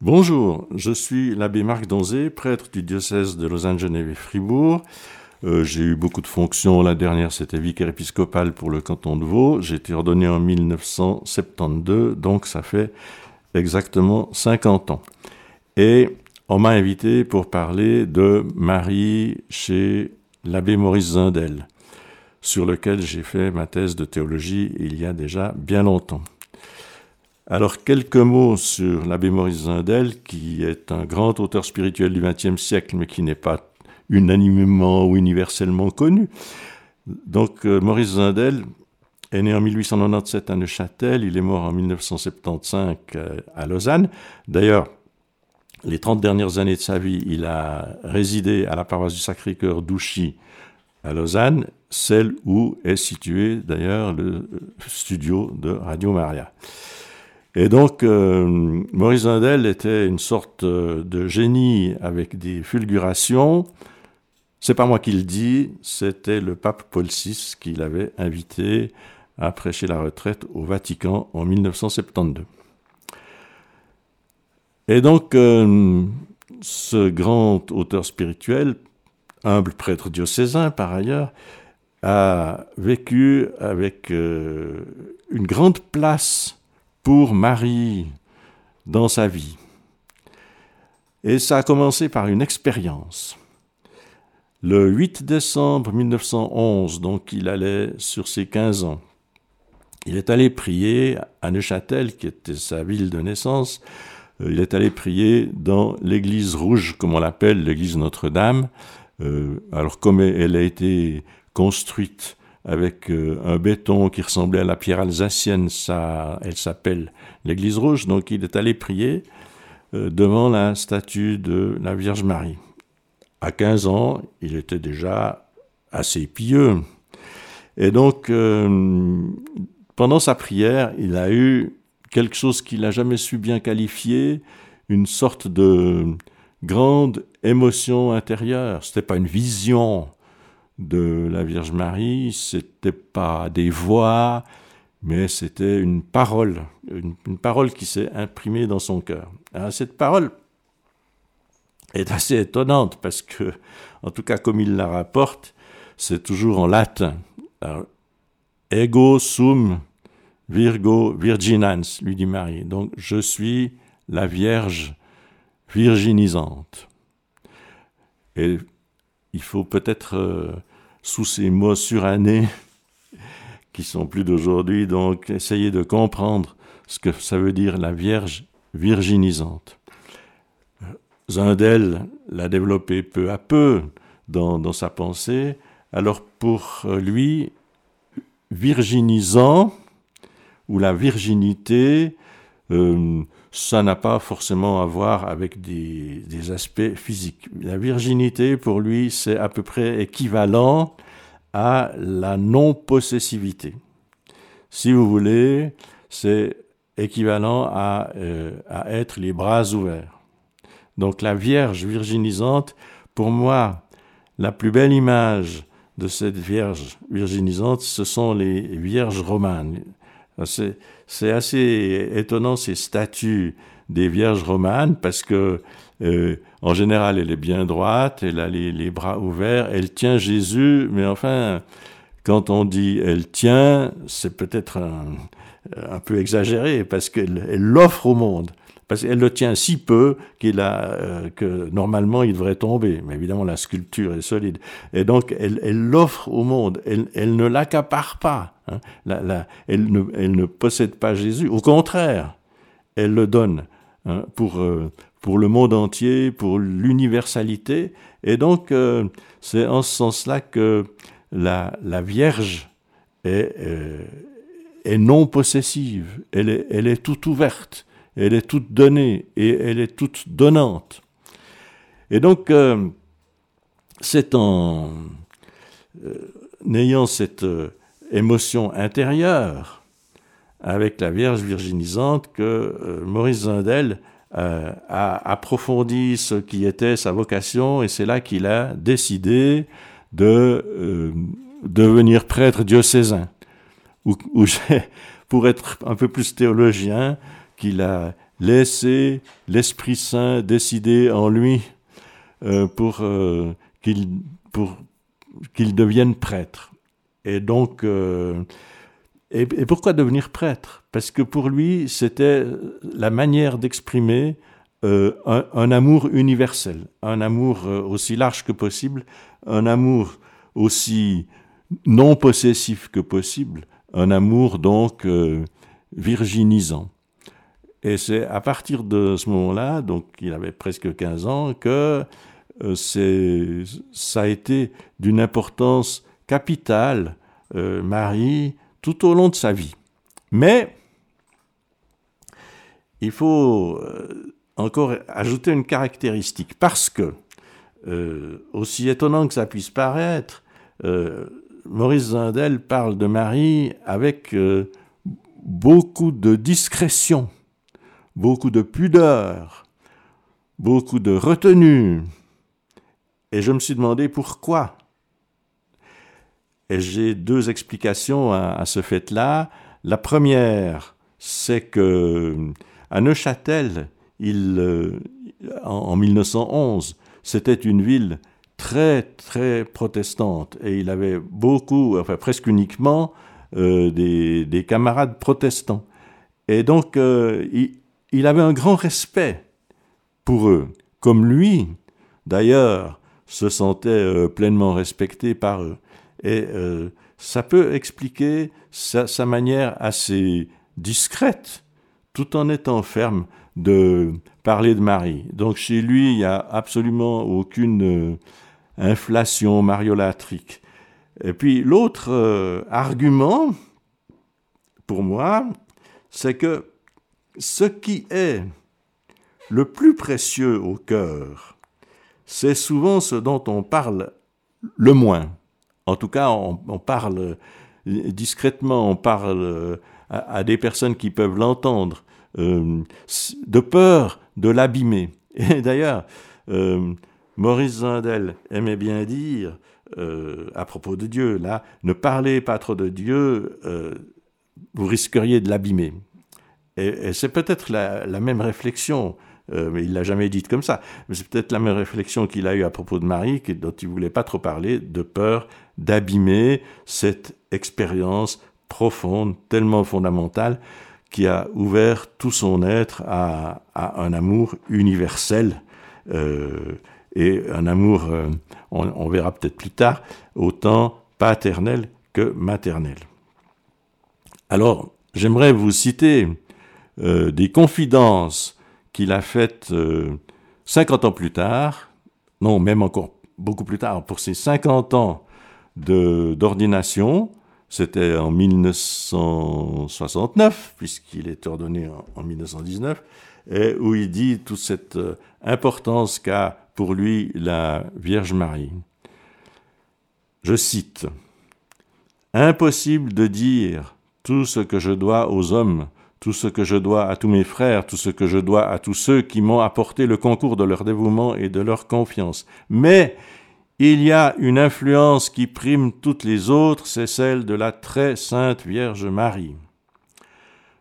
Bonjour, je suis l'abbé Marc Donzé, prêtre du diocèse de Lausanne-Genève et Fribourg. Euh, j'ai eu beaucoup de fonctions. La dernière, c'était vicaire épiscopal pour le canton de Vaud. J'ai été ordonné en 1972, donc ça fait exactement 50 ans. Et on m'a invité pour parler de Marie chez l'abbé Maurice Zindel, sur lequel j'ai fait ma thèse de théologie il y a déjà bien longtemps. Alors, quelques mots sur l'abbé Maurice Zindel, qui est un grand auteur spirituel du XXe siècle, mais qui n'est pas unanimement ou universellement connu. Donc, euh, Maurice Zindel est né en 1897 à Neuchâtel, il est mort en 1975 euh, à Lausanne. D'ailleurs, les 30 dernières années de sa vie, il a résidé à la paroisse du Sacré-Cœur d'Ouchy à Lausanne, celle où est situé d'ailleurs le studio de Radio Maria. Et donc, euh, Maurice Zindel était une sorte euh, de génie avec des fulgurations. C'est pas moi qui le dis, c'était le pape Paul VI qui l'avait invité à prêcher la retraite au Vatican en 1972. Et donc, euh, ce grand auteur spirituel, humble prêtre diocésain par ailleurs, a vécu avec une grande place pour Marie dans sa vie. Et ça a commencé par une expérience. Le 8 décembre 1911, donc il allait sur ses 15 ans, il est allé prier à Neuchâtel, qui était sa ville de naissance. Euh, il est allé prier dans l'église rouge, comme on l'appelle, l'église Notre-Dame. Euh, alors comme elle a été construite avec euh, un béton qui ressemblait à la pierre alsacienne. Ça, elle s'appelle l'église rouge. Donc il est allé prier euh, devant la statue de la Vierge Marie. À 15 ans, il était déjà assez pieux. Et donc, euh, pendant sa prière, il a eu quelque chose qu'il n'a jamais su bien qualifier, une sorte de grande émotion intérieure. Ce n'était pas une vision, de la Vierge Marie, c'était pas des voix, mais c'était une parole, une, parole qui s'est imprimée dans son cœur. cette parole est assez étonnante parce que, en tout cas comme il la rapporte, c'est toujours en latin. ego sum virgo virginans, lui dit Marie. Donc je suis la Vierge virginisante. Et il faut peut-être euh, sous ces mots surannés qui sont plus d'aujourd'hui, donc essayer de comprendre ce que ça veut dire la Vierge virginisante. Zindel l'a développé peu à peu dans, sa pensée. Alors pour lui, virginisant, ou la virginité, euh, ça n'a pas forcément à voir avec des, aspects physiques. La virginité, pour lui, c'est à peu près équivalent à la non-possessivité. Si vous voulez, c'est équivalent à, euh, à être les bras ouverts. Donc la Vierge virginisante, pour moi, la plus belle image de cette Vierge virginisante, ce sont les Vierges romanes. C'est assez étonnant ces statues des Vierges romanes parce que euh, en général elle est bien droite, elle a les, bras ouverts, elle tient Jésus, mais enfin quand on dit elle tient, c'est peut-être un, peu exagéré parce qu'elle l'offre au monde parce qu'elle le tient si peu qu'il a, euh, que normalement il devrait tomber. Mais évidemment, la sculpture est solide. Et donc, elle l'offre au monde. Elle, elle ne l'accapare pas. Hein. Elle, ne, elle, ne, possède pas Jésus. Au contraire, elle le donne hein, pour, euh, pour le monde entier, pour l'universalité. Et donc, euh, c'est en ce sens-là que la, la Vierge est, est non possessive. Elle est, elle est toute ouverte elle est toute donnée et elle est toute donnante. Et donc, euh, c'est en euh, ayant cette euh, émotion intérieure avec la Vierge virginisante que Maurice Zindel a approfondi ce qui était sa vocation et c'est là qu'il a décidé de devenir prêtre diocésain. Ou, pour être un peu plus théologien, qu'il a laisser l'Esprit Saint décider en lui euh, pour euh, qu'il pour qu'il devienne prêtre. Et donc, euh, pourquoi devenir prêtre? Parce que pour lui, c'était la manière d'exprimer un, un, amour universel, un amour aussi large que possible, un amour aussi non possessif que possible, un amour donc virginisant. Et c'est à partir de ce moment-là, donc il avait presque 15 ans, que euh, ça a été d'une importance capitale, euh, Marie, tout au long de sa vie. Mais il faut euh, encore ajouter une caractéristique, parce que, aussi étonnant que ça puisse paraître, Maurice Zindel parle de Marie avec beaucoup de discrétion beaucoup de pudeur, beaucoup de retenue. Et je me suis demandé pourquoi. Et j'ai deux explications à, ce fait-là. La première, c'est que à Neuchâtel, euh, en, 1911, c'était une ville très très protestante et il avait beaucoup, enfin presque uniquement, euh, des, camarades protestants. Et donc, euh, il, il avait un grand respect pour eux, comme lui, d'ailleurs, se sentait euh, pleinement respecté par eux. Et euh, ça peut expliquer sa, manière assez discrète, tout en étant ferme, de parler de Marie. Donc chez lui, il n'y a absolument aucune euh, inflation mariolatrique. Et puis l'autre argument, pour moi, c'est que ce qui est le plus précieux au cœur, c'est souvent ce dont on parle le moins. En tout cas, on, parle discrètement, on parle à, des personnes qui peuvent l'entendre, euh, de peur de l'abîmer. Et d'ailleurs, euh, Maurice Zindel aimait bien dire, euh, à propos de Dieu, là, ne parlez pas trop de Dieu, vous risqueriez de l'abîmer. Et, c'est peut-être la, même réflexion, euh, mais il l'a jamais dite comme ça, mais c'est peut-être la même réflexion qu'il a eue à propos de Marie, dont il voulait pas trop parler, de peur d'abîmer cette expérience profonde, tellement fondamentale, qui a ouvert tout son être à, un amour universel. Euh, et un amour, euh, on, verra peut-être plus tard, autant paternel que maternel. Alors, j'aimerais vous citer euh, des confidences qu'il a faites 50 euh, ans plus tard, non, même encore beaucoup plus tard, pour ses 50 ans d'ordination, c'était en 1969, puisqu'il est ordonné en, 1919, et où il dit toute cette euh, importance qu'a pour lui la Vierge Marie. Je cite, Impossible de dire tout ce que je dois aux hommes tout ce que je dois à tous mes frères, tout ce que je dois à tous ceux qui m'ont apporté le concours de leur dévouement et de leur confiance. Mais il y a une influence qui prime toutes les autres, c'est celle de la très sainte Vierge Marie.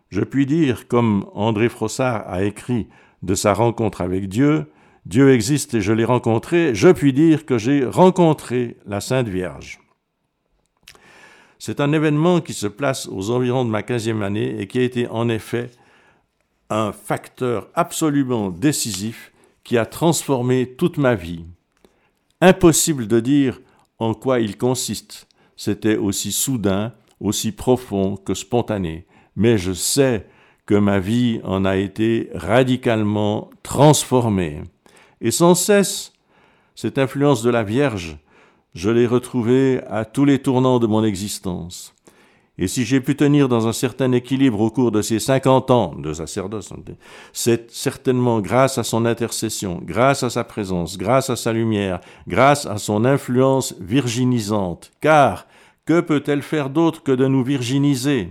Je puis dire, comme André Frossard a écrit de sa rencontre avec Dieu, Dieu existe et je l'ai rencontré, je puis dire que j'ai rencontré la Sainte Vierge. C'est un événement qui se place aux environs de ma quinzième année et qui a été en effet un facteur absolument décisif qui a transformé toute ma vie. Impossible de dire en quoi il consiste. C'était aussi soudain, aussi profond que spontané. Mais je sais que ma vie en a été radicalement transformée. Et sans cesse, cette influence de la Vierge je l'ai retrouvé à tous les tournants de mon existence. Et si j'ai pu tenir dans un certain équilibre au cours de ces cinquante ans de sacerdoce, c'est certainement grâce à son intercession, grâce à sa présence, grâce à sa lumière, grâce à son influence virginisante. Car que peut-elle faire d'autre que de nous virginiser?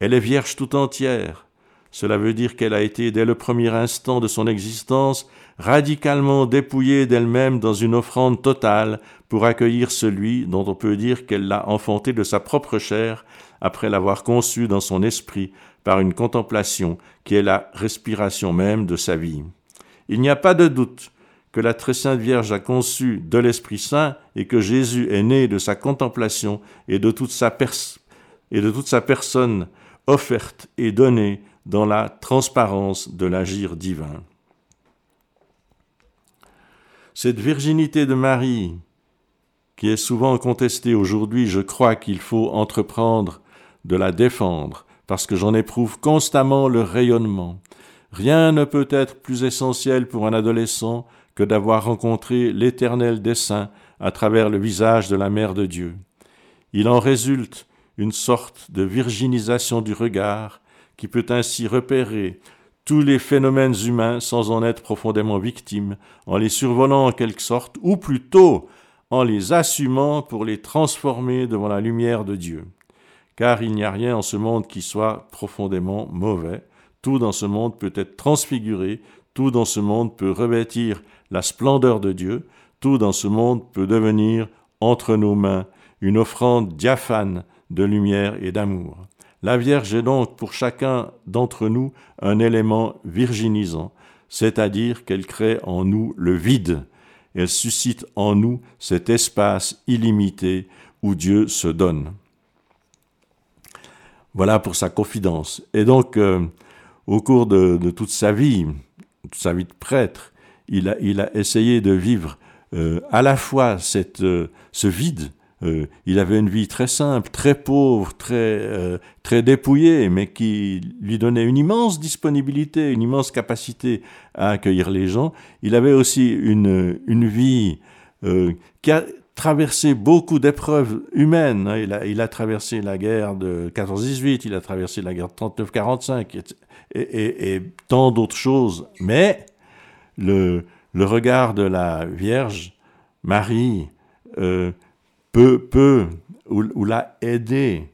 Elle est vierge tout entière. Cela veut dire qu'elle a été, dès le premier instant de son existence, radicalement dépouillée d'elle-même dans une offrande totale pour accueillir celui dont on peut dire qu'elle l'a enfanté de sa propre chair, après l'avoir conçu dans son esprit par une contemplation qui est la respiration même de sa vie. Il n'y a pas de doute que la très sainte Vierge a conçu de l'Esprit Saint et que Jésus est né de sa contemplation et de toute sa, de toute sa personne offerte et donnée dans la transparence de l'agir divin. Cette virginité de Marie, qui est souvent contestée aujourd'hui, je crois qu'il faut entreprendre de la défendre, parce que j'en éprouve constamment le rayonnement. Rien ne peut être plus essentiel pour un adolescent que d'avoir rencontré l'éternel dessein à travers le visage de la Mère de Dieu. Il en résulte une sorte de virginisation du regard qui peut ainsi repérer tous les phénomènes humains sans en être profondément victime, en les survolant en quelque sorte, ou plutôt en les assumant pour les transformer devant la lumière de Dieu. Car il n'y a rien en ce monde qui soit profondément mauvais, tout dans ce monde peut être transfiguré, tout dans ce monde peut revêtir la splendeur de Dieu, tout dans ce monde peut devenir entre nos mains une offrande diaphane de lumière et d'amour. La Vierge est donc pour chacun d'entre nous un élément virginisant, c'est-à-dire qu'elle crée en nous le vide, elle suscite en nous cet espace illimité où Dieu se donne. Voilà pour sa confidence. Et donc, euh, au cours de, toute sa vie, toute sa vie de prêtre, il a, essayé de vivre euh, à la fois euh, ce vide euh, il avait une vie très simple, très pauvre, très, euh, très dépouillée, mais qui lui donnait une immense disponibilité, une immense capacité à accueillir les gens. Il avait aussi une, une vie euh, qui a traversé beaucoup d'épreuves humaines. Hein. Il a, traversé la guerre de 14-18, il a traversé la guerre de 39-45 et, tant d'autres choses. Mais le, regard de la Vierge Marie, peut, peut ou, l'a aidé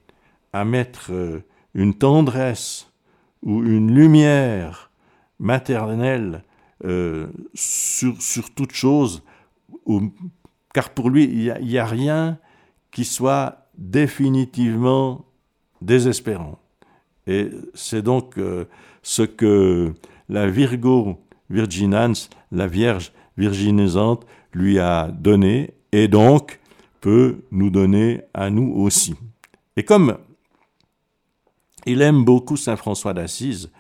à mettre euh, une tendresse ou une lumière maternelle euh, sur, sur, toute chose, car pour lui, il n'y a, rien qui soit définitivement désespérant. Et c'est donc euh, ce que la Virgo virginans, la Vierge virginisante, lui a donné, et donc peut nous donner à nous aussi. Et comme il aime beaucoup Saint François d'Assise,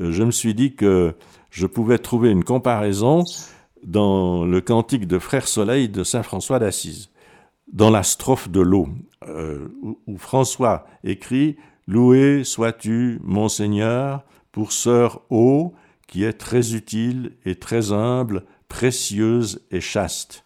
euh, je me suis dit que je pouvais trouver une comparaison dans le cantique de Frère Soleil de Saint François d'Assise, dans la strophe de l'eau, euh, où, François écrit Loué sois-tu, mon Seigneur, pour sœur eau, qui est très utile et très humble, précieuse et chaste.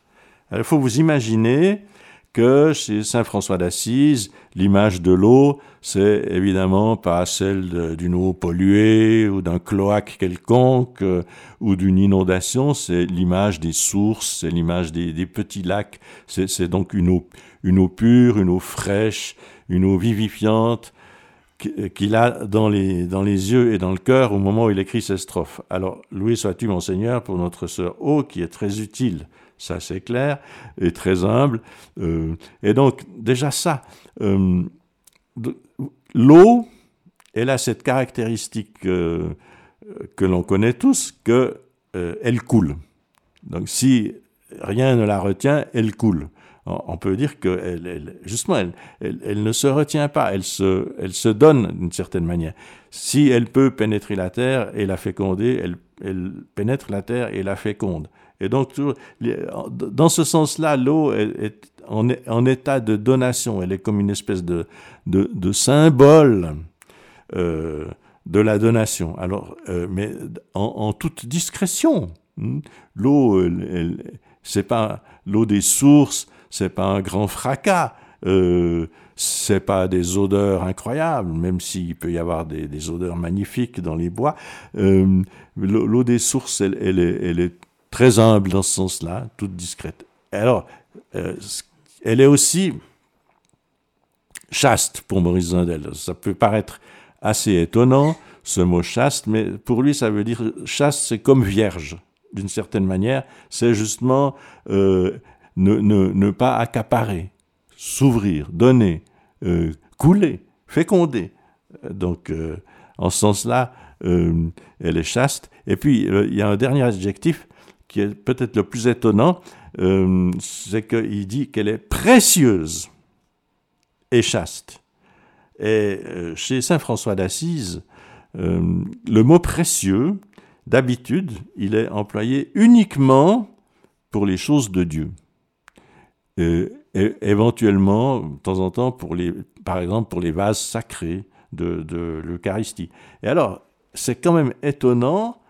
il faut vous imaginer que chez Saint François d'Assise, l'image de l'eau, c'est évidemment pas celle d'une eau polluée ou d'un cloaque quelconque euh, ou d'une inondation, c'est l'image des sources, c'est l'image des, petits lacs, c'est donc une eau, une eau pure, une eau fraîche, une eau vivifiante qu'il a dans les, dans les yeux et dans le cœur au moment où il écrit ces strophes. Alors, loué sois-tu, mon Seigneur, pour notre sœur eau, qui est très utile ça c'est clair, et très humble. Euh, et donc déjà ça, euh, l'eau, elle a cette caractéristique euh, que l'on connaît tous, que elle coule. Donc si rien ne la retient, elle coule. On peut dire que justement, elle, ne se retient pas, elle se, elle se donne d'une certaine manière. Si elle peut pénétrer la terre et la féconder, elle pénètre la terre et la féconde. Et donc, dans ce sens-là, l'eau est, en, état de donation. Elle est comme une espèce de, de, symbole euh, de la donation. Alors, euh, mais en, toute discrétion. Hmm. L'eau, c'est pas l'eau des sources, c'est pas un grand fracas. Euh, c'est pas des odeurs incroyables, même s'il peut y avoir des, odeurs magnifiques dans les bois. Euh, l'eau des sources, elle, est, très humble dans ce sens-là, toute discrète. Alors, euh, elle est aussi chaste pour Maurice Zindel. Ça peut paraître assez étonnant, ce mot chaste, mais pour lui, ça veut dire chaste, c'est comme vierge, d'une certaine manière. C'est justement euh, ne, pas accaparer, s'ouvrir, donner, euh, couler. fécondée. Donc, en ce sens-là, elle est chaste. Et puis, il y a un dernier adjectif qui est peut-être le plus étonnant, c'est qu'il dit qu'elle est précieuse et chaste. Et chez Saint François d'Assise, le mot précieux, d'habitude, il est employé uniquement pour les choses de Dieu. Et, éventuellement, de temps en temps, par exemple, pour les vases sacrés de, l'Eucharistie. Et alors, c'est quand même étonnant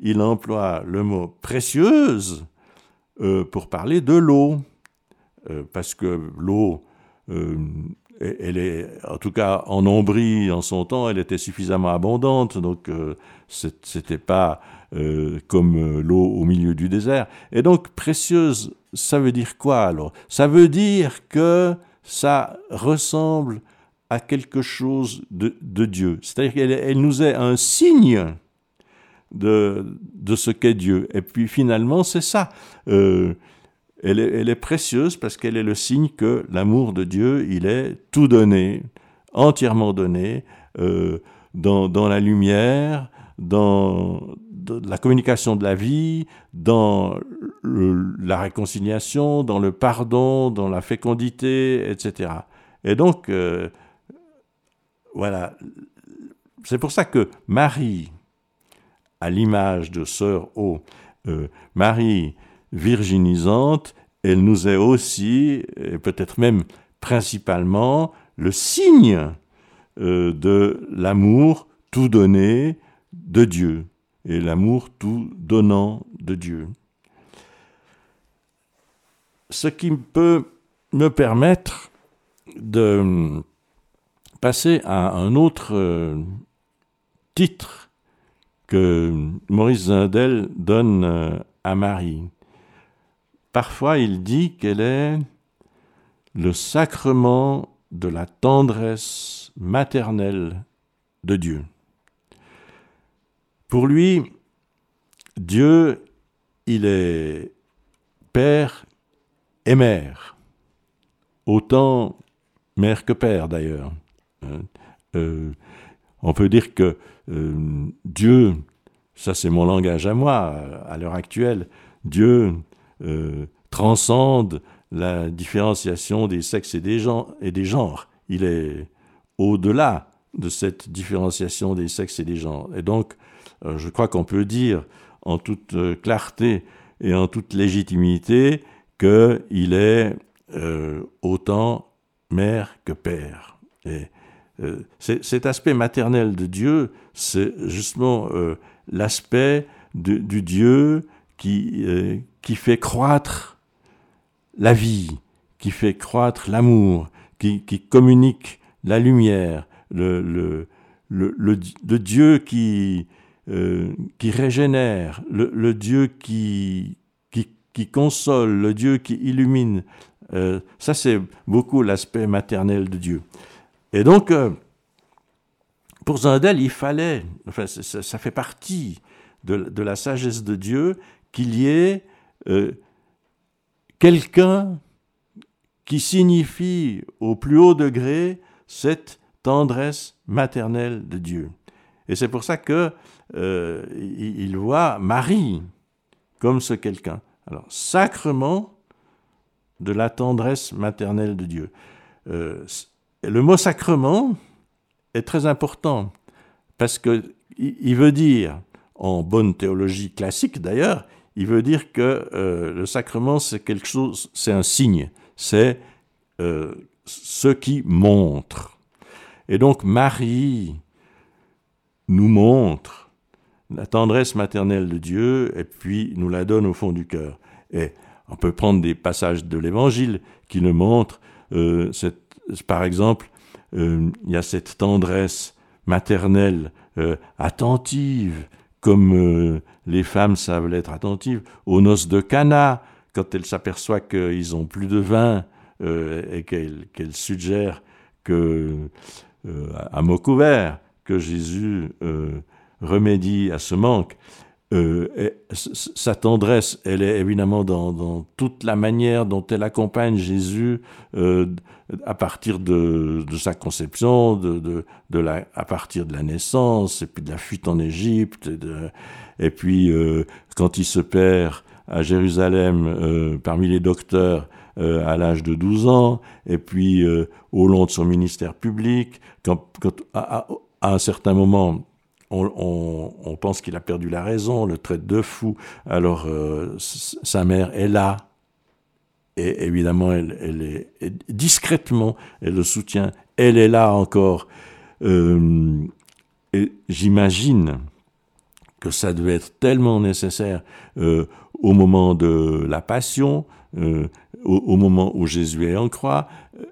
qu'il emploie le mot précieuse euh, pour parler de l'eau. Euh, parce que l'eau, euh, elle est, en tout cas en Ombrie, en son temps, elle était suffisamment abondante, donc c'était pas comme l'eau au milieu du désert. Et donc précieuse, ça veut dire quoi alors? Ça veut dire que ça ressemble à quelque chose de, Dieu. C'est-à-dire qu'elle elle nous est un signe de, de ce qu'est Dieu. Et puis finalement, c'est ça. Euh, elle, est, elle, est, précieuse parce qu'elle est le signe que l'amour de Dieu, il est tout donné, entièrement donné, dans, dans, la lumière, dans, la communication de la vie, dans la réconciliation, dans le pardon, dans la fécondité, etc. Et donc, euh, voilà, c'est pour ça que Marie, à l'image de Sœur O, euh, Marie virginisante, elle nous est aussi, et peut-être même principalement, le signe euh, de l'amour tout donné de Dieu et l'amour tout donnant de Dieu. Ce qui peut me permettre de passer à un autre euh, titre que Maurice Zindel donne euh, à Marie. Parfois, il dit qu'elle est le sacrement de la tendresse maternelle de Dieu. Pour lui, Dieu, il est père et mère. Autant mère que père d'ailleurs. Hein. Euh, on peut dire que euh, Dieu, ça c'est mon langage à moi à l'heure actuelle, Dieu euh, transcende la différenciation des sexes et des, genres. Il est au-delà de cette différenciation des sexes et des genres. Et donc, euh, je crois qu'on peut dire en toute clarté et en toute légitimité qu'il est autant mère que père. Cet aspect maternel de Dieu, c'est justement l'aspect du Dieu qui, qui fait croître la vie, qui fait croître l'amour, qui, qui, communique la lumière, le, le, le, le Dieu qui, euh, qui régénère, le, Dieu qui, qui, console, le Dieu qui illumine. Euh, ça, c'est beaucoup l'aspect maternel de Dieu. Et donc, euh, pour Zindel, il fallait, enfin, ça, fait partie de, la sagesse de Dieu, qu'il y ait quelqu'un qui signifie au plus haut degré cette tendresse maternelle de Dieu. Et c'est pour ça que euh, il voit Marie comme ce quelqu'un. Alors, sacrement de la tendresse maternelle de Dieu. Euh, le mot sacrement est très important parce que il veut dire, en bonne théologie classique d'ailleurs, il veut dire que euh, le sacrement c'est quelque chose, c'est un signe, c'est ce qui montre. Et donc Marie nous montre la tendresse maternelle de Dieu, et puis nous la donne au fond du cœur. Et on peut prendre des passages de l'Évangile qui nous montrent, euh, par exemple, euh, il y a cette tendresse maternelle euh, attentive, comme les femmes savent l'être attentives, aux noces de Cana, quand elles s'aperçoivent qu'ils ont plus de vin et qu'elles suggèrent que, à mot couvert, que Jésus remédie à ce manque. euh, sa tendresse, elle est évidemment dans, toute la manière dont elle accompagne Jésus euh, à partir de, sa conception, à partir de la naissance, et puis de la fuite en Égypte, et, puis euh, quand il se perd à Jérusalem parmi les docteurs à l'âge de 12 ans, et puis au long de son ministère public, à un certain moment, on, pense qu'il a perdu la raison, le traite de fou. Alors euh, sa mère est là. Et évidemment, elle, est discrètement, elle le soutient. Elle est là encore. Euh, j'imagine que ça devait être tellement nécessaire euh, au moment de la passion, au, moment où Jésus est en croix.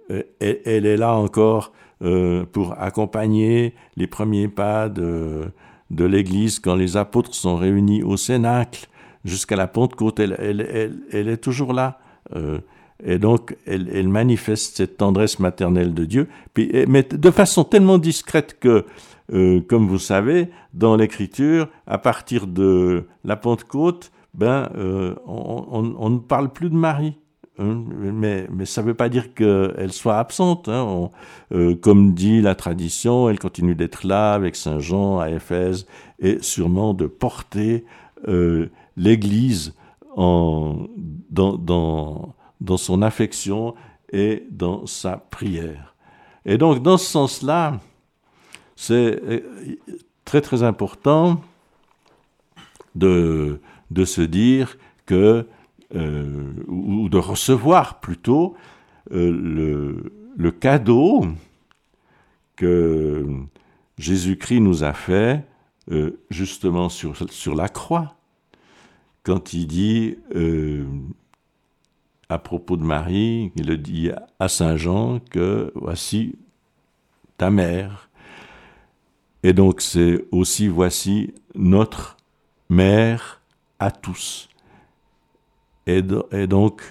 elle est là encore euh, pour accompagner les premiers pas de, l'Église quand les apôtres sont réunis au Cénacle jusqu'à la Pentecôte. Elle, est toujours là. Euh, et donc, elle, manifeste cette tendresse maternelle de Dieu, puis, mais de façon tellement discrète que, euh, comme vous savez, dans l'Écriture, à partir de la Pentecôte, ben, on, on, ne parle plus de Marie. Hein, mais, mais ça ne veut pas dire qu'elle soit absente. Hein. Euh, comme dit la tradition, elle continue d'être là avec Saint Jean à Éphèse et sûrement de porter euh, dans, son affection et dans sa prière. Et donc, dans ce sens-là, c'est euh, très très important de, se dire que euh, ou de recevoir plutôt euh, le, cadeau que Jésus-Christ nous a fait justement sur la croix, quand il dit à propos de Marie, il le dit à Saint Jean que voici ta mère. Et donc c'est aussi voici notre mère à tous. Et, donc,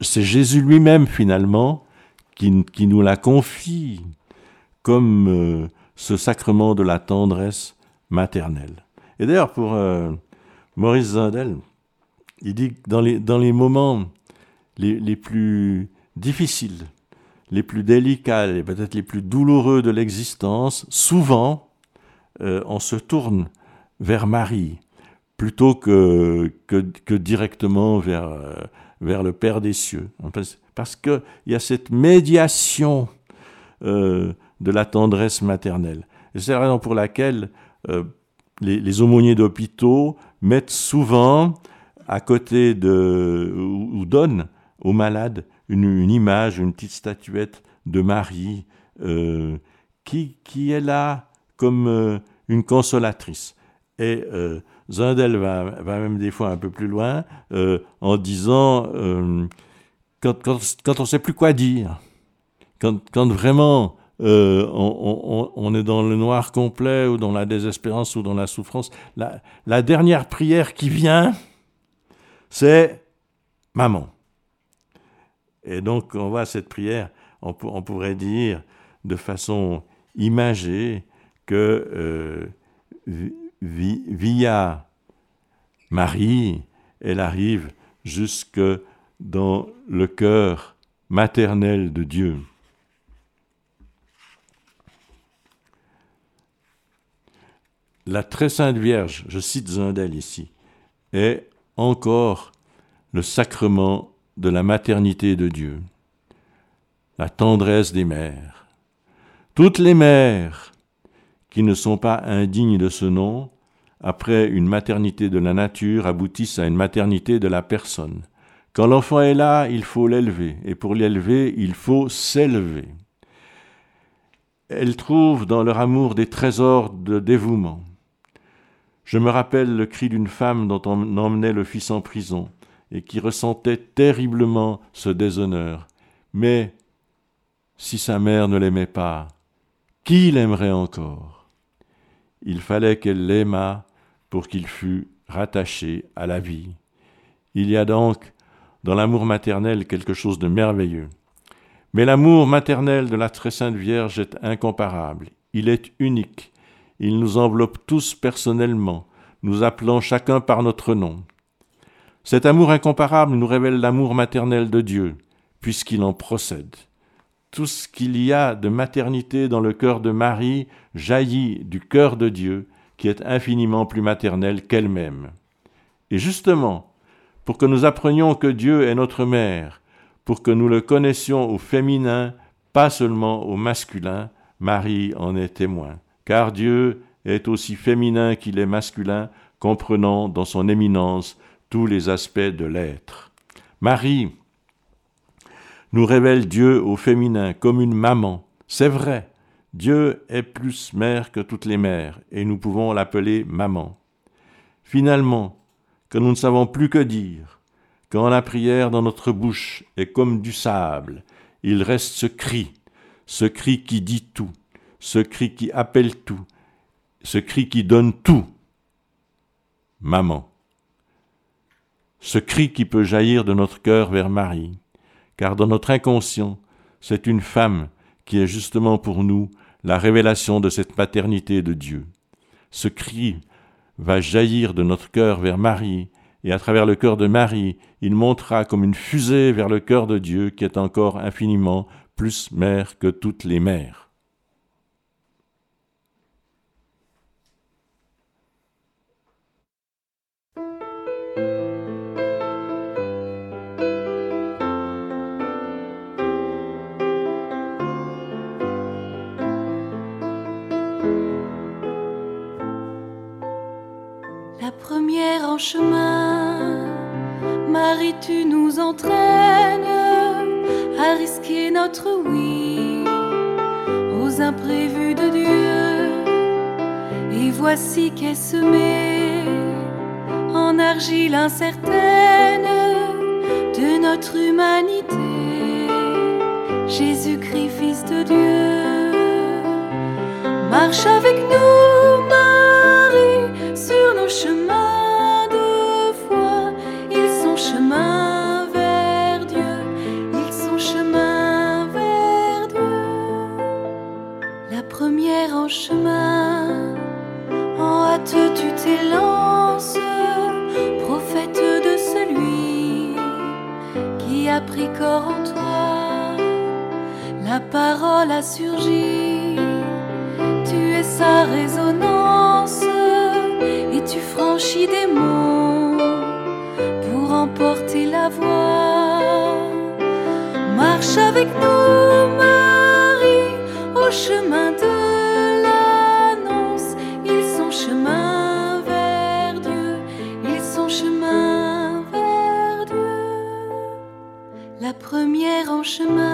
c'est Jésus lui-même finalement qui, qui, nous la confie comme euh, ce sacrement de la tendresse maternelle. Et d'ailleurs, pour euh, Maurice Zindel, il dit que dans les, dans les moments les, les plus difficiles, les plus délicats et peut-être les plus douloureux de l'existence, souvent, euh, on se tourne vers Marie, plutôt que, que, directement vers, euh, vers le Père des cieux. Parce qu'il y a cette médiation euh, de la tendresse maternelle. C'est la raison pour laquelle euh, les, aumôniers d'hôpitaux mettent souvent à côté de, ou, donnent aux malades une, image, une petite statuette de Marie qui, qui est là comme une consolatrice. Et Zindel va, va, même des fois un peu plus loin euh, en disant euh, quand, quand, quand, on ne sait plus quoi dire, quand, quand vraiment euh, on, est dans le noir complet ou dans la désespérance ou dans la souffrance, la, dernière prière qui vient, c'est maman. Et donc on voit cette prière, on, on pourrait dire de façon imagée que via Marie, elle arrive jusque dans le cœur maternel de Dieu. La très sainte Vierge, je cite Zindel ici, est encore le sacrement de la maternité de Dieu, la tendresse des mères. Toutes les mères qui ne sont pas indignes de ce nom, après une maternité de la nature, aboutissent à une maternité de la personne. Quand l'enfant est là, il faut l'élever, et pour l'élever, il faut s'élever. Elles trouvent dans leur amour des trésors de dévouement. Je me rappelle le cri d'une femme dont on emmenait le fils en prison, et qui ressentait terriblement ce déshonneur. Mais si sa mère ne l'aimait pas, qui l'aimerait encore? Il fallait qu'elle l'aimât pour qu'il fût rattaché à la vie. Il y a donc dans l'amour maternel quelque chose de merveilleux. Mais l'amour maternel de la très sainte Vierge est incomparable. Il est unique. Il nous enveloppe tous personnellement, nous appelant chacun par notre nom. Cet amour incomparable nous révèle l'amour maternel de Dieu, puisqu'il en procède. Tout ce qu'il y a de maternité dans le cœur de Marie jaillit du cœur de Dieu, qui est infiniment plus maternel qu'elle-même. Et justement, pour que nous apprenions que Dieu est notre mère, pour que nous le connaissions au féminin, pas seulement au masculin, Marie en est témoin, car Dieu est aussi féminin qu'il est masculin, comprenant dans son éminence tous les aspects de l'être. Marie nous révèle Dieu au féminin comme une maman. C'est vrai, Dieu est plus mère que toutes les mères, et nous pouvons l'appeler maman. Finalement, que nous ne savons plus que dire, quand la prière dans notre bouche est comme du sable, il reste ce cri, ce cri qui dit tout, ce cri qui appelle tout, ce cri qui donne tout. Maman. Ce cri qui peut jaillir de notre cœur vers Marie, car dans notre inconscient, c'est une femme qui est justement pour nous la révélation de cette paternité de Dieu. Ce cri va jaillir de notre cœur vers Marie, et à travers le cœur de Marie, il montera comme une fusée vers le cœur de Dieu qui est encore infiniment plus mère que toutes les mères. Notre oui aux imprévus de Dieu. Et voici qu'est semé en argile incertaine de notre humanité. Jésus-Christ, Fils de Dieu, marche avec nous, première en chemin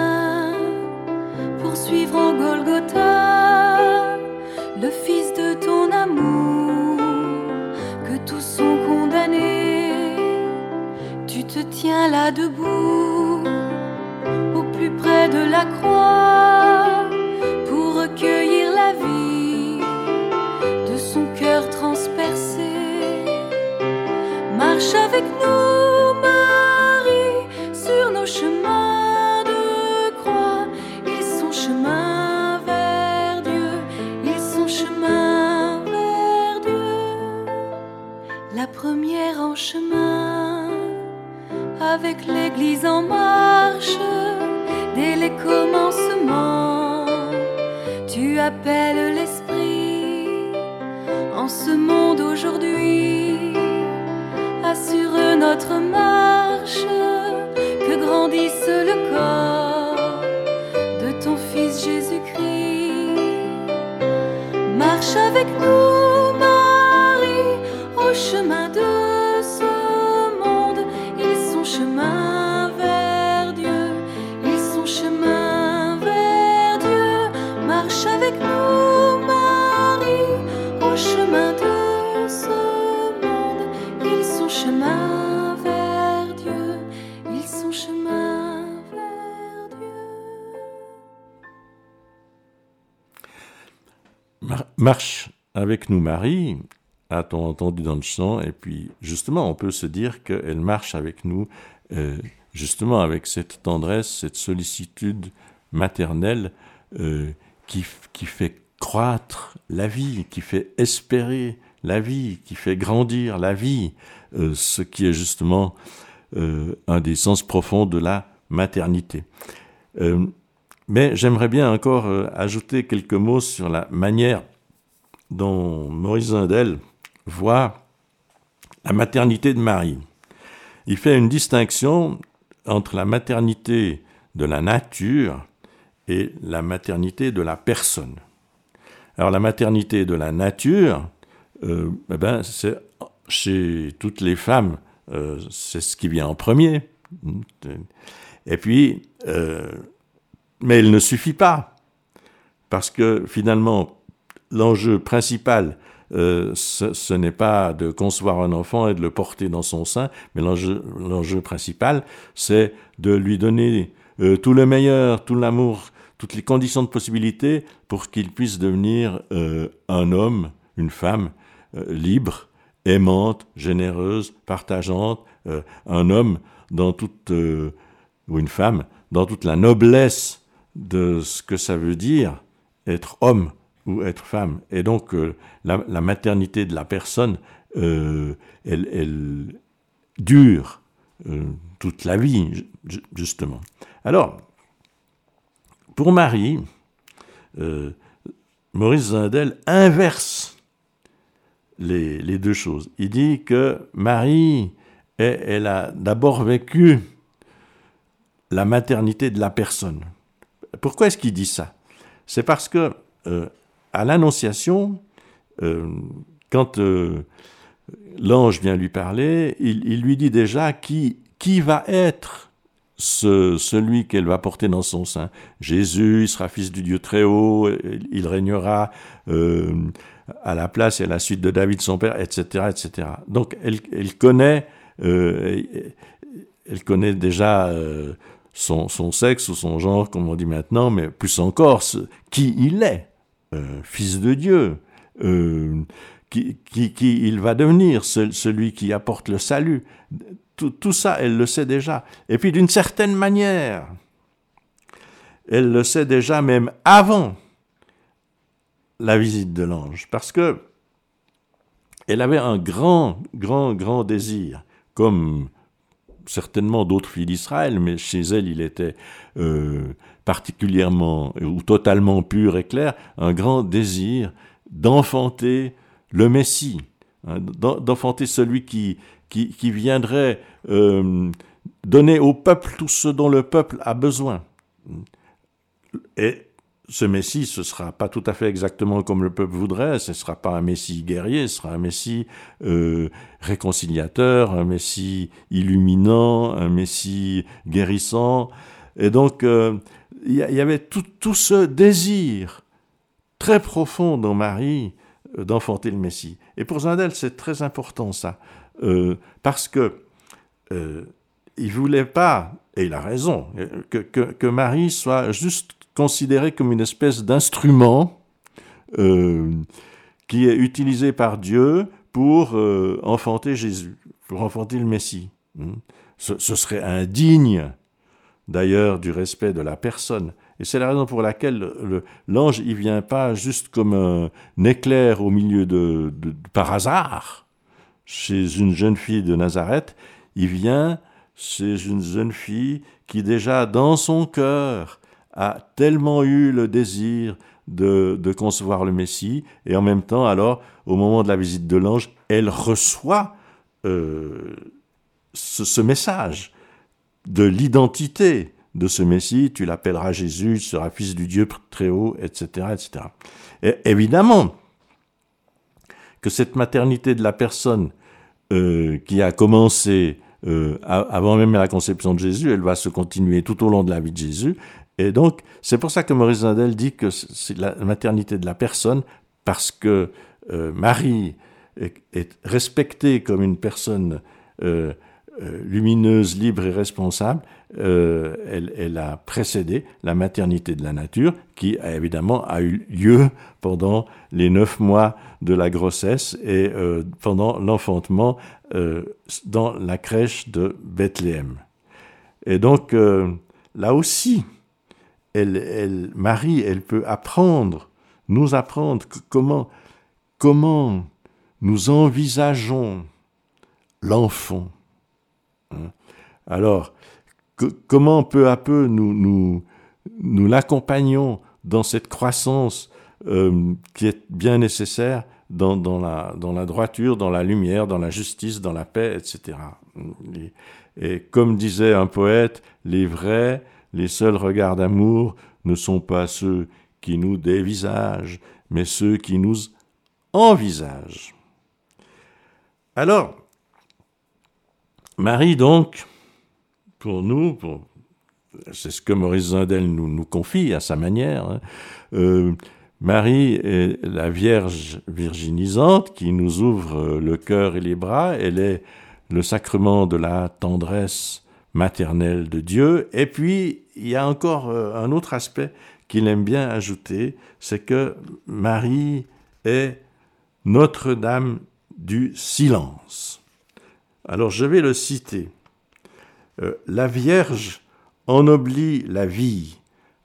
Marche avec nous Marie, a-t-on entendu dans le chant, et puis justement on peut se dire qu'elle marche avec nous, euh, justement avec cette tendresse, cette sollicitude maternelle euh, qui, qui fait croître la vie, qui fait espérer la vie, qui fait grandir la vie, ce qui est justement un des sens profonds de la maternité. mais j'aimerais bien encore ajouter quelques mots sur la manière dont Maurice Zindel voit la maternité de Marie. Il fait une distinction entre la maternité de la nature et la maternité de la personne. Alors la maternité de la nature, euh, eh ben, c'est chez toutes les femmes, euh, c'est ce qui vient en premier. Et puis, euh, mais il ne suffit pas, parce que finalement, l'enjeu principal, ce, n'est pas de concevoir un enfant et de le porter dans son sein, mais l'enjeu principal, c'est de lui donner tout le meilleur, tout l'amour toutes les conditions de possibilité pour qu'il puisse devenir euh, un homme, une femme euh, libre, aimante, généreuse, partageante, euh, un homme dans toute, ou une femme, dans toute la noblesse de ce que ça veut dire être homme ou être femme. Et donc la, maternité de la personne, elle, elle, dure toute la vie, justement. Alors, pour Marie, euh, Maurice Zindel inverse les, deux choses. Il dit que Marie, elle a d'abord vécu la maternité de la personne. Pourquoi est-ce qu'il dit ça? C'est parce que euh, à l'Annonciation, euh, quand l'ange vient lui parler, il, lui dit déjà qui, va être celui qu'elle va porter dans son sein. Jésus, il sera fils du Dieu très haut, il régnera euh, à la place et à la suite de David son père, etc. etc. Donc elle, connaît, euh, déjà euh, son, sexe ou son genre, comme on dit maintenant, mais plus encore qui il est, fils de Dieu. Qui, qui, il va devenir, celui qui apporte le salut tout, ça, elle le sait déjà. Et puis d'une certaine manière, elle le sait déjà même avant la visite de l'ange, parce que elle avait un grand, grand, grand désir, comme certainement d'autres filles d'Israël, mais chez elle, il était euh, particulièrement ou totalement pur et clair, un grand désir d'enfanter le Messie, hein, d'enfanter celui qui, qui, viendrait euh, donner au peuple tout ce dont le peuple a besoin. Et ce Messie, ce ne sera pas tout à fait exactement comme le peuple voudrait, ce ne sera pas un Messie guerrier, ce sera un Messie euh, réconciliateur, un Messie illuminant, un Messie guérissant. Et donc, euh, il y, avait tout, tout, ce désir très profond dans Marie d'enfanter le Messie. Et pour Zindel, c'est très important ça. Euh, parce que euh, il voulait pas, et il a raison, que, que, Marie soit juste considérée comme une espèce d'instrument euh, qui est utilisé par Dieu pour euh, enfanter Jésus, pour enfanter le Messie. Hmm. Ce, serait indigne, d'ailleurs, du respect de la personne. Et c'est la raison pour laquelle l'ange, il vient pas juste comme un, éclair au milieu de, de par hasard, chez une jeune fille de Nazareth, il vient chez une jeune fille qui déjà dans son cœur a tellement eu le désir de, concevoir le Messie, et en même temps, alors, au moment de la visite de l'ange, elle reçoit euh, ce, message de l'identité de ce Messie, tu l'appelleras Jésus, tu seras fils du Dieu très haut, etc. etc. Et évidemment, que cette maternité de la personne euh, qui a commencé euh, avant même la conception de Jésus, elle va se continuer tout au long de la vie de Jésus. Et donc, c'est pour ça que Maurice Zindel dit que c'est la maternité de la personne, parce que euh, Marie est, respectée comme une personne lumineuse, libre et responsable, euh, elle, a précédé la maternité de la nature, qui a évidemment a eu lieu pendant les neuf mois de la grossesse et euh, pendant l'enfantement euh, dans la crèche de Bethléem. Et donc là aussi, elle, Marie, elle peut apprendre, nous apprendre comment, comment nous envisageons l'enfant. Hein. Alors, comment peu à peu nous, nous, nous l'accompagnons dans cette croissance euh, qui est bien nécessaire dans, dans, la, dans la droiture, dans la lumière, dans la justice, dans la paix, etc. Et, et comme disait un poète, les vrais, les seuls regards d'amour ne sont pas ceux qui nous dévisagent, mais ceux qui nous envisagent. Alors, Marie, donc, pour nous, c'est ce que Maurice Zindel nous, confie à sa manière, hein, euh, Marie est la Vierge virginisante qui nous ouvre le cœur et les bras, elle est le sacrement de la tendresse maternelle de Dieu, et puis il y a encore euh, un autre aspect qu'il aime bien ajouter, c'est que Marie est Notre-Dame du silence. Alors je vais le citer. Euh, la Vierge ennoblit la vie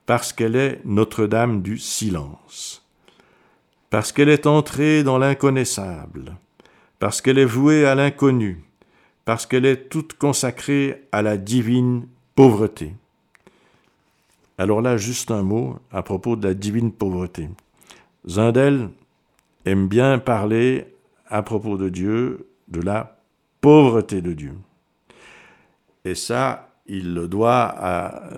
parce qu'elle est Notre-Dame du silence, parce qu'elle est entrée dans l'inconnaissable, parce qu'elle est vouée à l'inconnu, parce qu'elle est toute consacrée à la divine pauvreté. Alors là, juste un mot à propos de la divine pauvreté. Zindel aime bien parler à propos de Dieu de la pauvreté de Dieu. Et ça, il le doit à,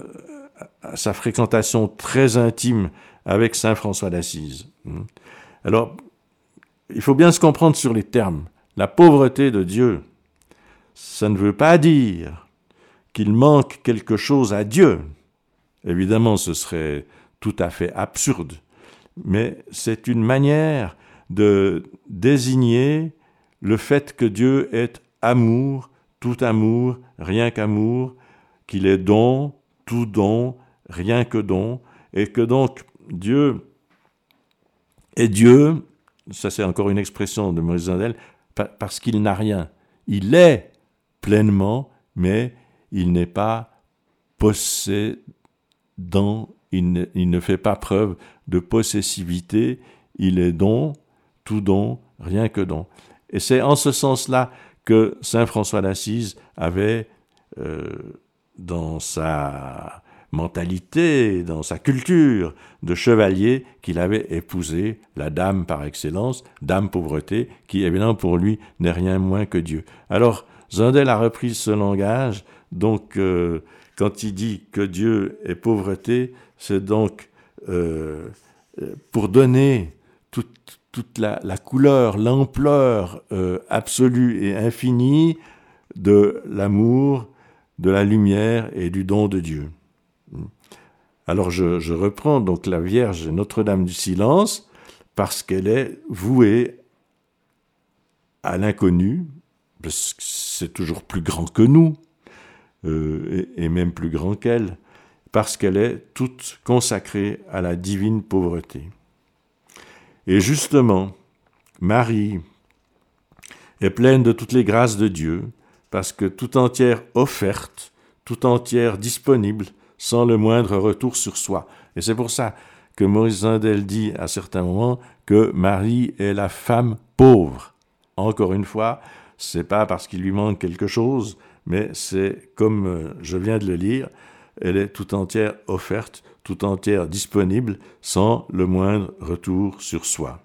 sa fréquentation très intime avec Saint François d'Assise. Alors, il faut bien se comprendre sur les termes. La pauvreté de Dieu, ça ne veut pas dire qu'il manque quelque chose à Dieu. Évidemment, ce serait tout à fait absurde, mais c'est une manière de désigner le fait que Dieu est amour, tout amour, rien qu'amour, qu'il est don, tout don, rien que don, et que donc Dieu est Dieu, ça c'est encore une expression de Maurice Zandel, parce qu'il n'a rien. Il est pleinement, mais il n'est pas possédant, il il ne fait pas preuve de possessivité, il est don, tout don, rien que don. Et c'est en ce sens-là Saint François d'Assise avait, euh, dans sa mentalité, dans sa culture de chevalier, qu'il avait épousé la dame par excellence, dame pauvreté, qui évidemment pour lui n'est rien moins que Dieu. Alors Zindel a repris ce langage, donc euh, quand il dit que Dieu est pauvreté, c'est donc euh, pour donner toute, toute la, couleur, l'ampleur euh, absolue et infinie de l'amour, de la lumière et du don de Dieu. Alors je, reprends donc la Vierge Notre-Dame du Silence parce qu'elle est vouée à l'inconnu, parce que c'est toujours plus grand que nous, euh, et, même plus grand qu'elle, parce qu'elle est toute consacrée à la divine pauvreté. Et justement, Marie est pleine de toutes les grâces de Dieu, parce que tout entière offerte, tout entière disponible, sans le moindre retour sur soi. Et c'est pour ça que Maurice Zindel dit à certains moments que Marie est la femme pauvre. Encore une fois, c'est pas parce qu'il lui manque quelque chose, mais c'est comme euh, je viens de le lire, elle est tout entière offerte, tout entière disponible, sans le moindre retour sur soi.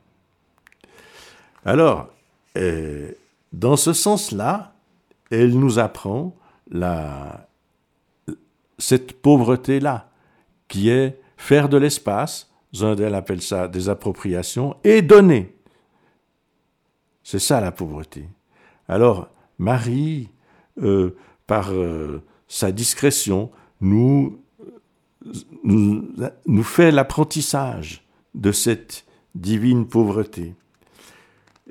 Alors, euh, dans ce sens-là, elle nous apprend cette pauvreté-là, qui est faire de l'espace, Zundel appelle ça des appropriations, et donner. C'est ça la pauvreté. Alors, Marie, euh, par euh, sa discrétion, nous, nous, fait l'apprentissage de cette divine pauvreté.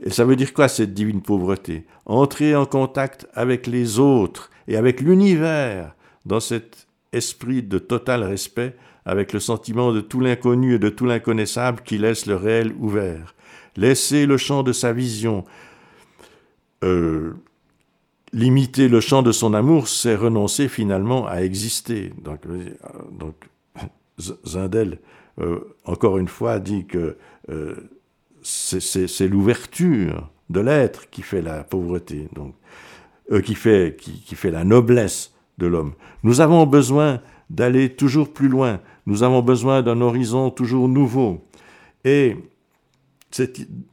Et ça veut dire quoi cette divine pauvreté? Entrer en contact avec les autres et avec l'univers dans cet esprit de total respect, avec le sentiment de tout l'inconnu et de tout l'inconnaissable qui laisse le réel ouvert. Laisser le champ de sa vision, euh, limiter le champ de son amour, c'est renoncer finalement à exister. Donc, euh, Zindel, euh, encore une fois, dit que euh, c'est l'ouverture de l'être qui fait la pauvreté, donc, qui, fait, qui fait la noblesse de l'homme. Nous avons besoin d'aller toujours plus loin. Nous avons besoin d'un horizon toujours nouveau. Et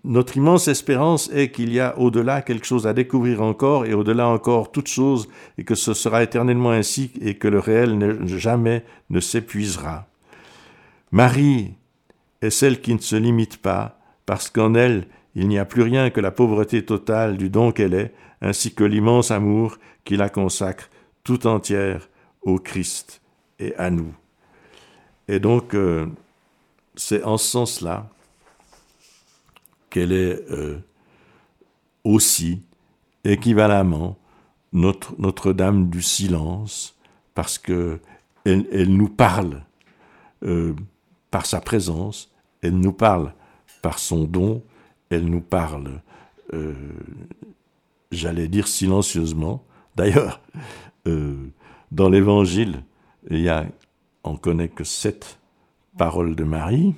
notre immense espérance est qu'il y a au-delà quelque chose à découvrir encore et au-delà encore toute chose et que ce sera éternellement ainsi et que le réel jamais ne s'épuisera. Marie est celle qui ne se limite pas parce qu'en elle il n'y a plus rien que la pauvreté totale du don qu'elle est ainsi que l'immense amour qui la consacre tout entière au Christ et à nous. Et donc, euh, c'est en ce sens-là qu'elle est euh, aussi équivalemment notre, Notre-Dame du silence, parce que elle, nous parle euh, par sa présence, elle nous parle par son don, elle nous parle, j'allais dire silencieusement. D'ailleurs, dans l'Évangile, il y on connaît que sept paroles de Marie,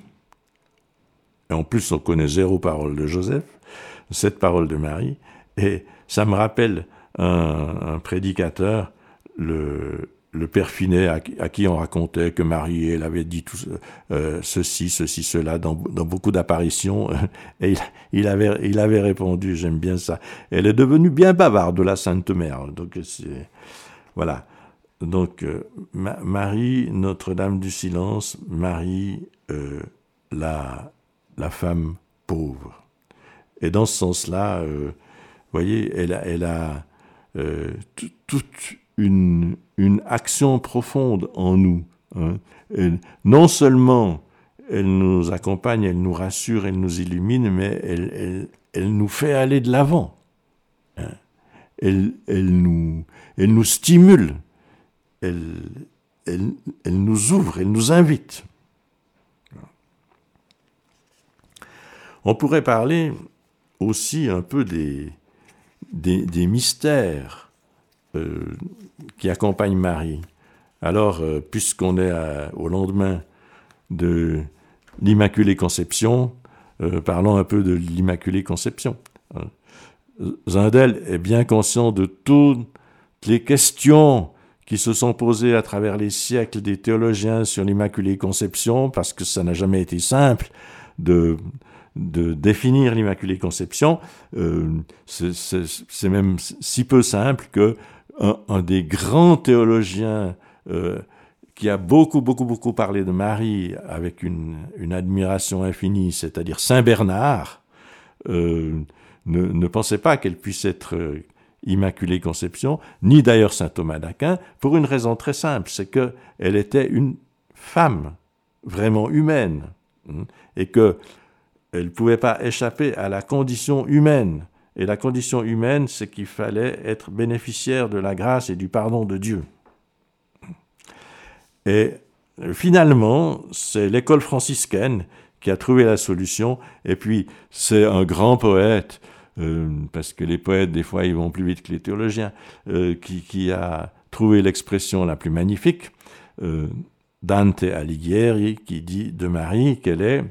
et en plus on connaît zéro parole de Joseph, sept paroles de Marie, et ça me rappelle un, prédicateur, le, père Finet, à, qui on racontait que Marie, elle avait dit tout, euh, ceci, ceci, cela, dans, beaucoup d'apparitions, et il, avait, il avait répondu, j'aime bien ça. Elle est devenue bien bavarde, la Sainte Mère, donc c'est... Voilà. Donc, euh, Marie, Notre-Dame du Silence, Marie, euh, la, la femme pauvre. Et dans ce sens-là, euh, vous voyez, elle a, elle a toute une, une, action profonde en nous. Hein. non seulement elle nous accompagne, elle nous rassure, elle nous illumine, mais elle, elle, elle nous fait aller de l'avant. Hein. Elle, elle, nous, elle nous stimule elle, nous ouvre, elle nous invite. On pourrait parler aussi un peu des, mystères euh, qui accompagnent Marie. Alors, euh, puisqu'on est au lendemain de l'Immaculée Conception, euh, parlons un peu de l'Immaculée Conception. Zindel est bien conscient de toutes les questions qui se sont posés à travers les siècles des théologiens sur l'Immaculée Conception, parce que ça n'a jamais été simple de, de définir l'Immaculée Conception. Euh, c'est même si peu simple que un, des grands théologiens euh, qui a beaucoup, beaucoup, beaucoup parlé de Marie avec une, admiration infinie, c'est-à-dire Saint Bernard, euh, ne, ne, pensait pas qu'elle puisse être Immaculée Conception, ni d'ailleurs saint Thomas d'Aquin, pour une raison très simple, c'est qu'elle était une femme vraiment humaine, hein, et que elle ne pouvait pas échapper à la condition humaine. Et la condition humaine, c'est qu'il fallait être bénéficiaire de la grâce et du pardon de Dieu. Et finalement, c'est l'école franciscaine qui a trouvé la solution, et puis c'est un grand poète euh, parce que les poètes, des fois, ils vont plus vite que les théologiens, euh, qui, a trouvé l'expression la plus magnifique, euh, Dante Alighieri, qui dit de Marie qu'elle est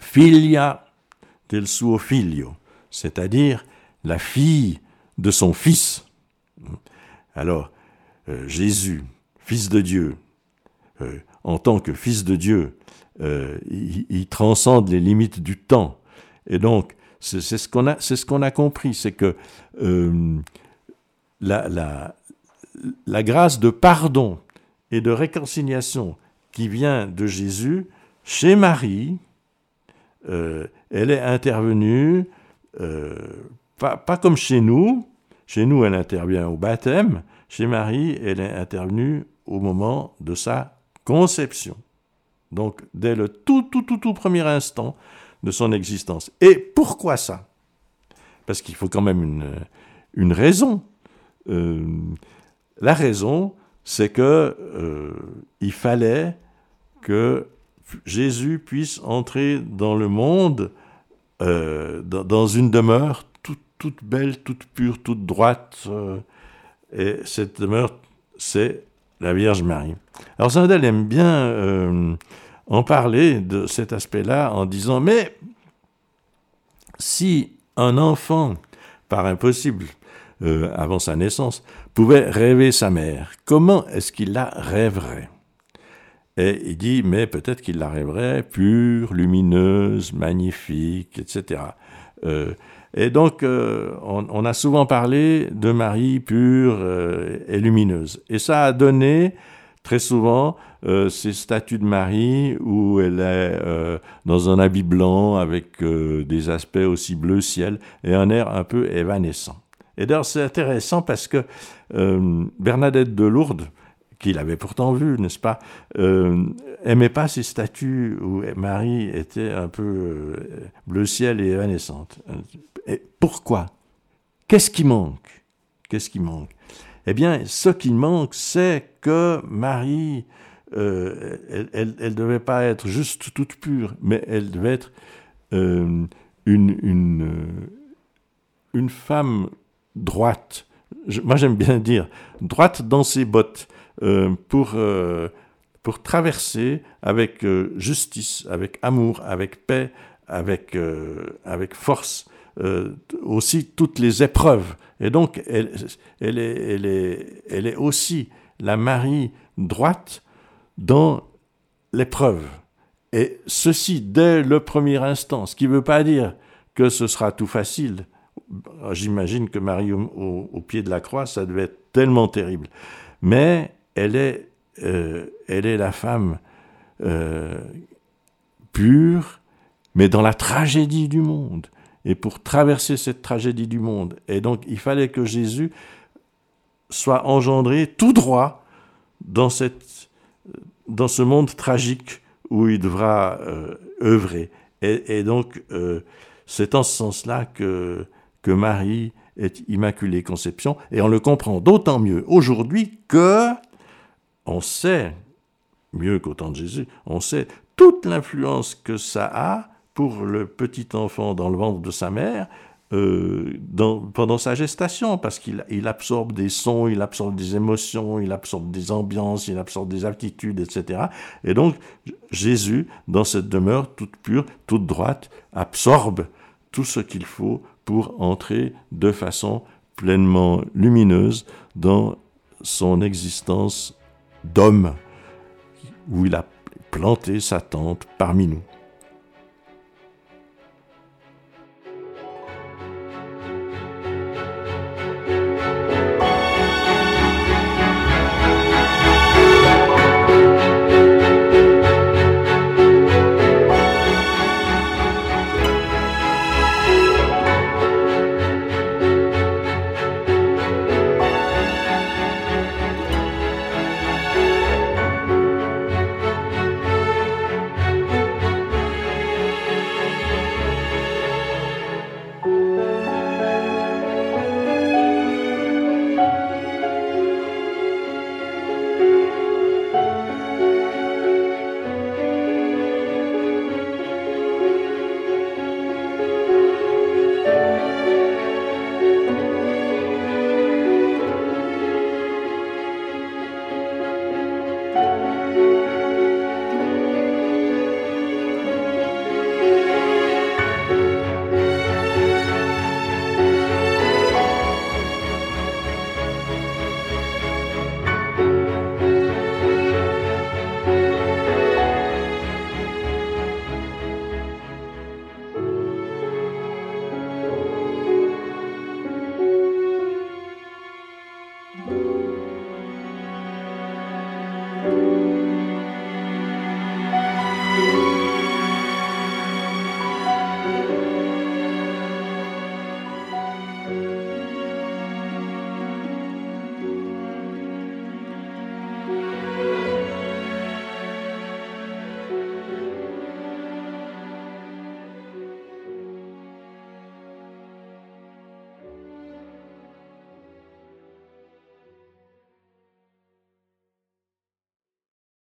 figlia del suo figlio, c'est-à-dire la fille de son fils. Alors, Jésus, fils de Dieu, en tant que fils de Dieu, il, transcende les limites du temps. Et donc, c'est ce qu'on a, compris, c'est que euh, la grâce de pardon et de réconciliation qui vient de Jésus chez Marie, euh, elle est intervenue euh, pas, pas, comme chez nous. Chez nous, elle intervient au baptême. Chez Marie, elle est intervenue au moment de sa conception. Donc, dès le tout, tout, tout, tout premier instant, de son existence. Et pourquoi ça? Parce qu'il faut quand même une, une raison. Euh, la raison, c'est que il fallait que Jésus puisse entrer dans le monde euh, dans, une demeure toute, belle, toute pure, toute droite. et cette demeure, c'est la Vierge Marie. Alors Sandel aime bien en parler de cet aspect-là en disant, mais si Un enfant, par impossible, euh, avant sa naissance, pouvait rêver sa mère. Comment est-ce qu'il la rêverait? Et il dit, mais peut-être qu'il la rêverait pure, lumineuse, magnifique, etc. Euh, et donc, euh, on, a souvent parlé de Marie pure et lumineuse. Et ça a donné très souvent ces statues de Marie où elle est dans un habit blanc avec des aspects aussi bleu ciel et un air un peu évanescent. Et d'ailleurs, c'est intéressant parce que euh, Bernadette de Lourdes, qu'il avait pourtant vu, n'est-ce pas, euh, aimait pas ces statues où Marie était un peu euh, bleu ciel et évanescente. Et pourquoi? Qu'est-ce qui manque? Qu'est-ce qui manque? Eh bien, ce qui manque, c'est que Marie, euh, elle ne devait pas être juste toute pure, mais elle devait être une, une, une femme droite. moi, j'aime bien dire droite dans ses bottes euh, pour, euh, pour traverser avec euh, justice, avec amour, avec paix, avec, avec force aussi toutes les épreuves. Et donc, elle, elle, est, elle, est, elle est aussi la Marie droite dans l'épreuve. Et ceci dès le premier instant, ce qui ne veut pas dire que ce sera tout facile, J'imagine que Marie au, pied de la croix, ça devait être tellement terrible. Mais elle est, euh, elle est la femme euh, pure, mais dans la tragédie du monde. Et pour traverser cette tragédie du monde, et donc il fallait que Jésus soit engendré tout droit dans, cette, dans ce monde tragique où il devra euh, œuvrer. Et, et donc, c'est en ce sens-là que que Marie est Immaculée Conception, et on le comprend d'autant mieux aujourd'hui que on sait, mieux qu'au temps de Jésus, on sait toute l'influence que ça a pour le petit enfant dans le ventre de sa mère euh, pendant sa gestation, parce qu'il il absorbe des sons, il absorbe des émotions, il absorbe des ambiances, il absorbe des aptitudes, etc. Et donc Jésus, dans cette demeure toute pure, toute droite, absorbe tout ce qu'il faut pour entrer de façon pleinement lumineuse dans son existence d'homme, où il a planté sa tente parmi nous.